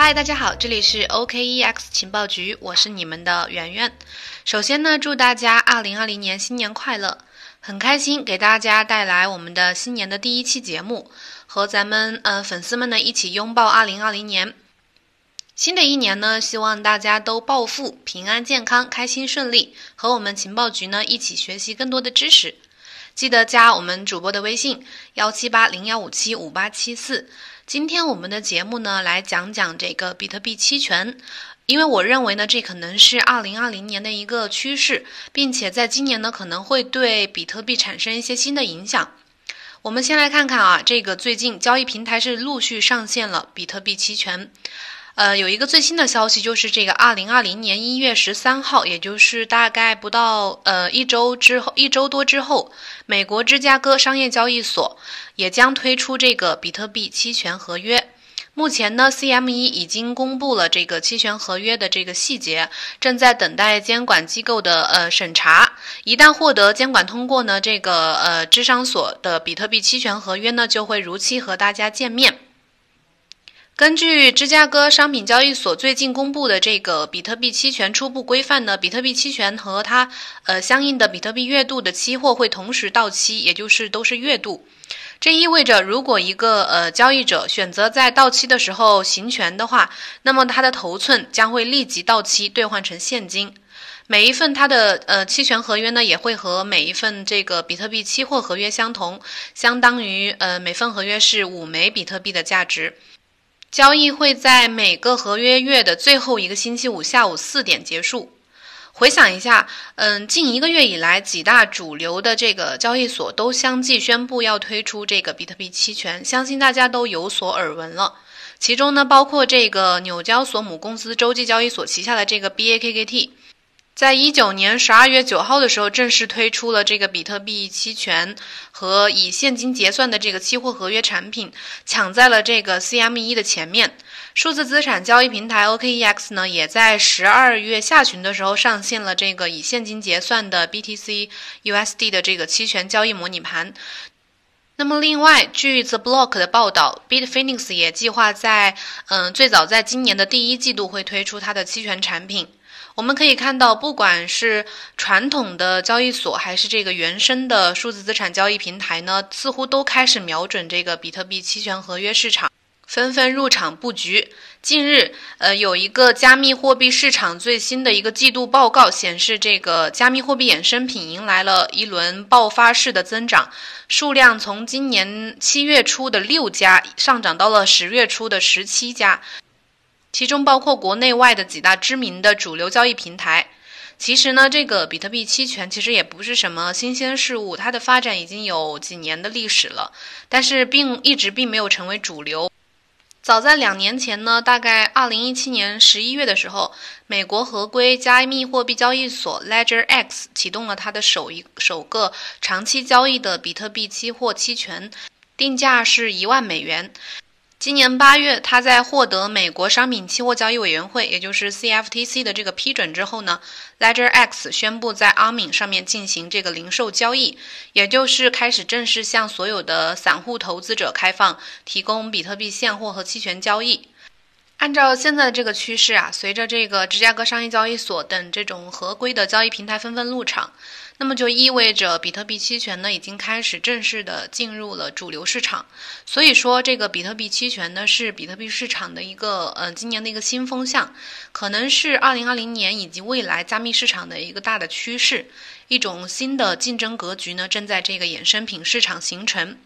嗨，大家好，这里是 OKEX 情报局，我是你们的圆圆。首先呢，祝大家二零二零年新年快乐！很开心给大家带来我们的新年的第一期节目，和咱们呃粉丝们呢一起拥抱二零二零年。新的一年呢，希望大家都暴富、平安、健康、开心、顺利，和我们情报局呢一起学习更多的知识。记得加我们主播的微信幺七八零幺五七五八七四。今天我们的节目呢，来讲讲这个比特币期权，因为我认为呢，这可能是二零二零年的一个趋势，并且在今年呢，可能会对比特币产生一些新的影响。我们先来看看啊，这个最近交易平台是陆续上线了比特币期权。呃，有一个最新的消息，就是这个二零二零年一月十三号，也就是大概不到呃一周之后，一周多之后，美国芝加哥商业交易所也将推出这个比特币期权合约。目前呢，CME 已经公布了这个期权合约的这个细节，正在等待监管机构的呃审查。一旦获得监管通过呢，这个呃芝商所的比特币期权合约呢，就会如期和大家见面。根据芝加哥商品交易所最近公布的这个比特币期权初步规范呢，比特币期权和它呃相应的比特币月度的期货会同时到期，也就是都是月度。这意味着，如果一个呃交易者选择在到期的时候行权的话，那么他的头寸将会立即到期兑换成现金。每一份它的呃期权合约呢，也会和每一份这个比特币期货合约相同，相当于呃每份合约是五枚比特币的价值。交易会在每个合约月的最后一个星期五下午四点结束。回想一下，嗯，近一个月以来，几大主流的这个交易所都相继宣布要推出这个比特币期权，相信大家都有所耳闻了。其中呢，包括这个纽交所母公司洲际交易所旗下的这个 BAKKT。在一九年十二月九号的时候，正式推出了这个比特币期权和以现金结算的这个期货合约产品，抢在了这个 CME 的前面。数字资产交易平台 OKEX 呢，也在十二月下旬的时候上线了这个以现金结算的 BTC USD 的这个期权交易模拟盘。那么，另外，据 The Block 的报道，Bitfinex 也计划在嗯最早在今年的第一季度会推出它的期权产品。我们可以看到，不管是传统的交易所，还是这个原生的数字资产交易平台呢，似乎都开始瞄准这个比特币期权合约市场，纷纷入场布局。近日，呃，有一个加密货币市场最新的一个季度报告显示，这个加密货币衍生品迎来了一轮爆发式的增长，数量从今年七月初的六家上涨到了十月初的十七家。其中包括国内外的几大知名的主流交易平台。其实呢，这个比特币期权其实也不是什么新鲜事物，它的发展已经有几年的历史了，但是并一直并没有成为主流。早在两年前呢，大概二零一七年十一月的时候，美国合规加密货币交易所 Ledger X 启动了它的首一首个长期交易的比特币期货期权，定价是一万美元。今年八月，他在获得美国商品期货交易委员会，也就是 CFTC 的这个批准之后呢，Ledger X 宣布在 a r m i n 上面进行这个零售交易，也就是开始正式向所有的散户投资者开放，提供比特币现货和期权交易。按照现在的这个趋势啊，随着这个芝加哥商业交易所等这种合规的交易平台纷纷入场，那么就意味着比特币期权呢已经开始正式的进入了主流市场。所以说，这个比特币期权呢是比特币市场的一个呃今年的一个新风向，可能是二零二零年以及未来加密市场的一个大的趋势，一种新的竞争格局呢正在这个衍生品市场形成。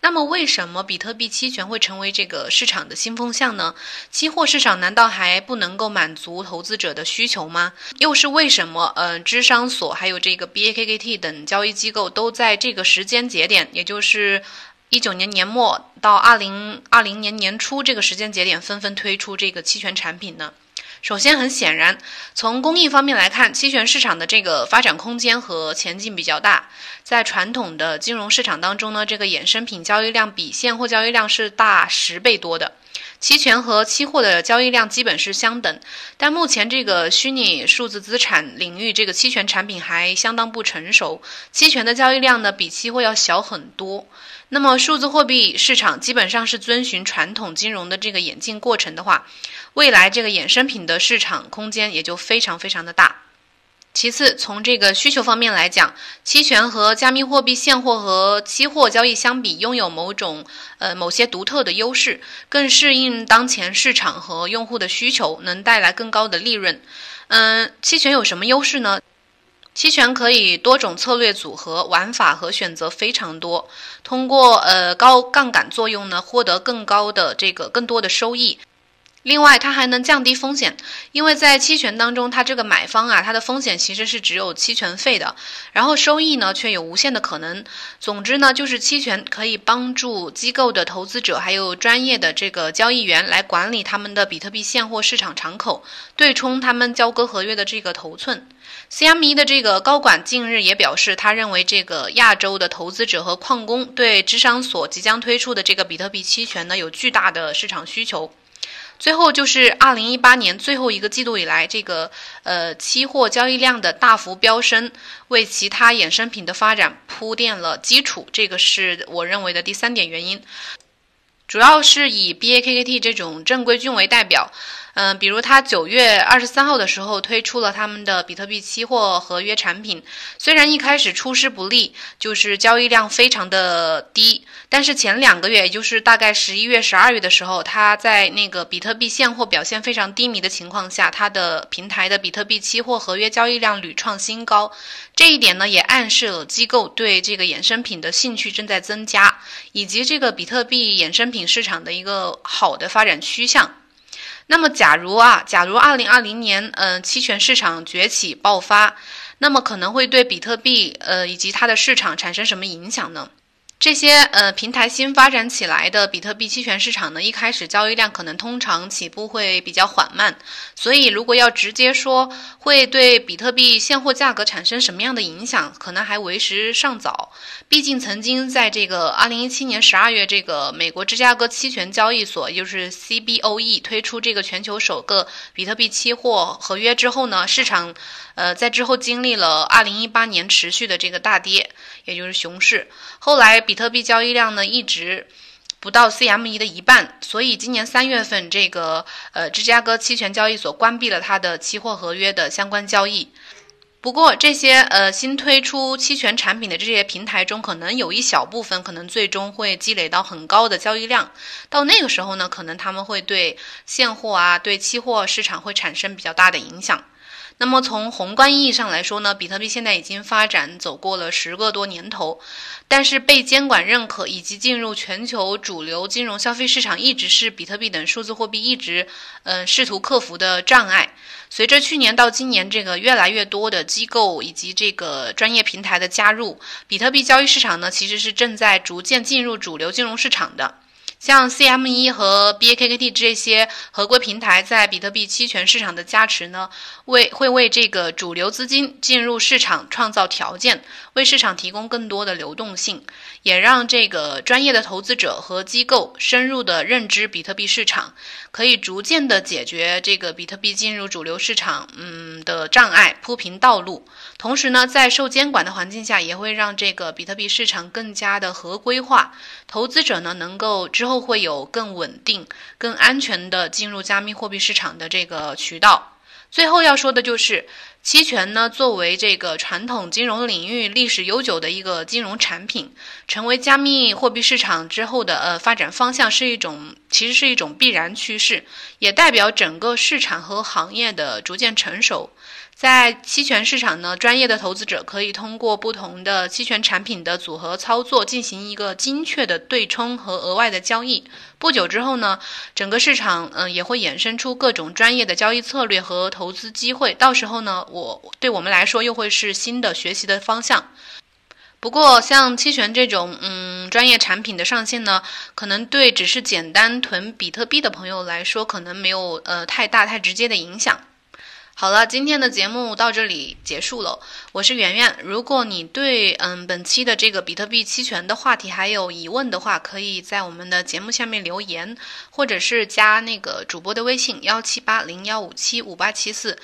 那么，为什么比特币期权会成为这个市场的新风向呢？期货市场难道还不能够满足投资者的需求吗？又是为什么？呃，芝商所还有这个 BAKKT 等交易机构都在这个时间节点，也就是一九年年末到二零二零年年初这个时间节点，纷纷推出这个期权产品呢？首先，很显然，从供应方面来看，期权市场的这个发展空间和前景比较大。在传统的金融市场当中呢，这个衍生品交易量比现货交易量是大十倍多的。期权和期货的交易量基本是相等，但目前这个虚拟数字资产领域，这个期权产品还相当不成熟，期权的交易量呢比期货要小很多。那么数字货币市场基本上是遵循传统金融的这个演进过程的话，未来这个衍生品的市场空间也就非常非常的大。其次，从这个需求方面来讲，期权和加密货币现货和期货交易相比，拥有某种呃某些独特的优势，更适应当前市场和用户的需求，能带来更高的利润。嗯，期权有什么优势呢？期权可以多种策略组合，玩法和选择非常多，通过呃高杠杆作用呢，获得更高的这个更多的收益。另外，它还能降低风险，因为在期权当中，它这个买方啊，它的风险其实是只有期权费的，然后收益呢却有无限的可能。总之呢，就是期权可以帮助机构的投资者还有专业的这个交易员来管理他们的比特币现货市场敞口，对冲他们交割合约的这个头寸。CME 的这个高管近日也表示，他认为这个亚洲的投资者和矿工对智商所即将推出的这个比特币期权呢有巨大的市场需求。最后就是二零一八年最后一个季度以来，这个呃期货交易量的大幅飙升，为其他衍生品的发展铺垫了基础。这个是我认为的第三点原因，主要是以 BAKKT 这种正规军为代表。嗯，比如他九月二十三号的时候推出了他们的比特币期货合约产品，虽然一开始出师不利，就是交易量非常的低，但是前两个月，也就是大概十一月、十二月的时候，他在那个比特币现货表现非常低迷的情况下，他的平台的比特币期货合约交易量屡创新高，这一点呢也暗示了机构对这个衍生品的兴趣正在增加，以及这个比特币衍生品市场的一个好的发展趋向。那么，假如啊，假如二零二零年，嗯，期权市场崛起爆发，那么可能会对比特币，呃，以及它的市场产生什么影响呢？这些呃平台新发展起来的比特币期权市场呢，一开始交易量可能通常起步会比较缓慢，所以如果要直接说会对比特币现货价格产生什么样的影响，可能还为时尚早。毕竟曾经在这个二零一七年十二月，这个美国芝加哥期权交易所，也就是 CBOE 推出这个全球首个比特币期货合约之后呢，市场呃在之后经历了二零一八年持续的这个大跌。也就是熊市，后来比特币交易量呢一直不到 CME 的一半，所以今年三月份这个呃芝加哥期权交易所关闭了它的期货合约的相关交易。不过这些呃新推出期权产品的这些平台中，可能有一小部分可能最终会积累到很高的交易量，到那个时候呢，可能他们会对现货啊对期货市场会产生比较大的影响。那么从宏观意义上来说呢，比特币现在已经发展走过了十个多年头，但是被监管认可以及进入全球主流金融消费市场，一直是比特币等数字货币一直嗯试图克服的障碍。随着去年到今年这个越来越多的机构以及这个专业平台的加入，比特币交易市场呢其实是正在逐渐进入主流金融市场的。像 CME 和 BAKKT 这些合规平台在比特币期权市场的加持呢，为会为这个主流资金进入市场创造条件，为市场提供更多的流动性，也让这个专业的投资者和机构深入的认知比特币市场，可以逐渐的解决这个比特币进入主流市场嗯的障碍，铺平道路。同时呢，在受监管的环境下，也会让这个比特币市场更加的合规化，投资者呢能够之后会有更稳定、更安全的进入加密货币市场的这个渠道。最后要说的就是，期权呢作为这个传统金融领域历史悠久的一个金融产品，成为加密货币市场之后的呃发展方向，是一种其实是一种必然趋势，也代表整个市场和行业的逐渐成熟。在期权市场呢，专业的投资者可以通过不同的期权产品的组合操作，进行一个精确的对冲和额外的交易。不久之后呢，整个市场嗯也会衍生出各种专业的交易策略和投资机会。到时候呢，我对我们来说又会是新的学习的方向。不过，像期权这种嗯专业产品的上线呢，可能对只是简单囤比特币的朋友来说，可能没有呃太大太直接的影响。好了，今天的节目到这里结束了。我是圆圆，如果你对嗯本期的这个比特币期权的话题还有疑问的话，可以在我们的节目下面留言，或者是加那个主播的微信幺七八零幺五七五八七四，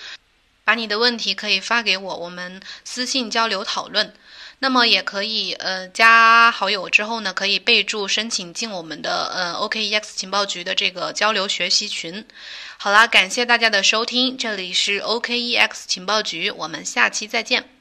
把你的问题可以发给我，我们私信交流讨论。那么也可以呃加好友之后呢，可以备注申请进我们的呃 OKEX 情报局的这个交流学习群。好啦，感谢大家的收听，这里是 OKEX 情报局，我们下期再见。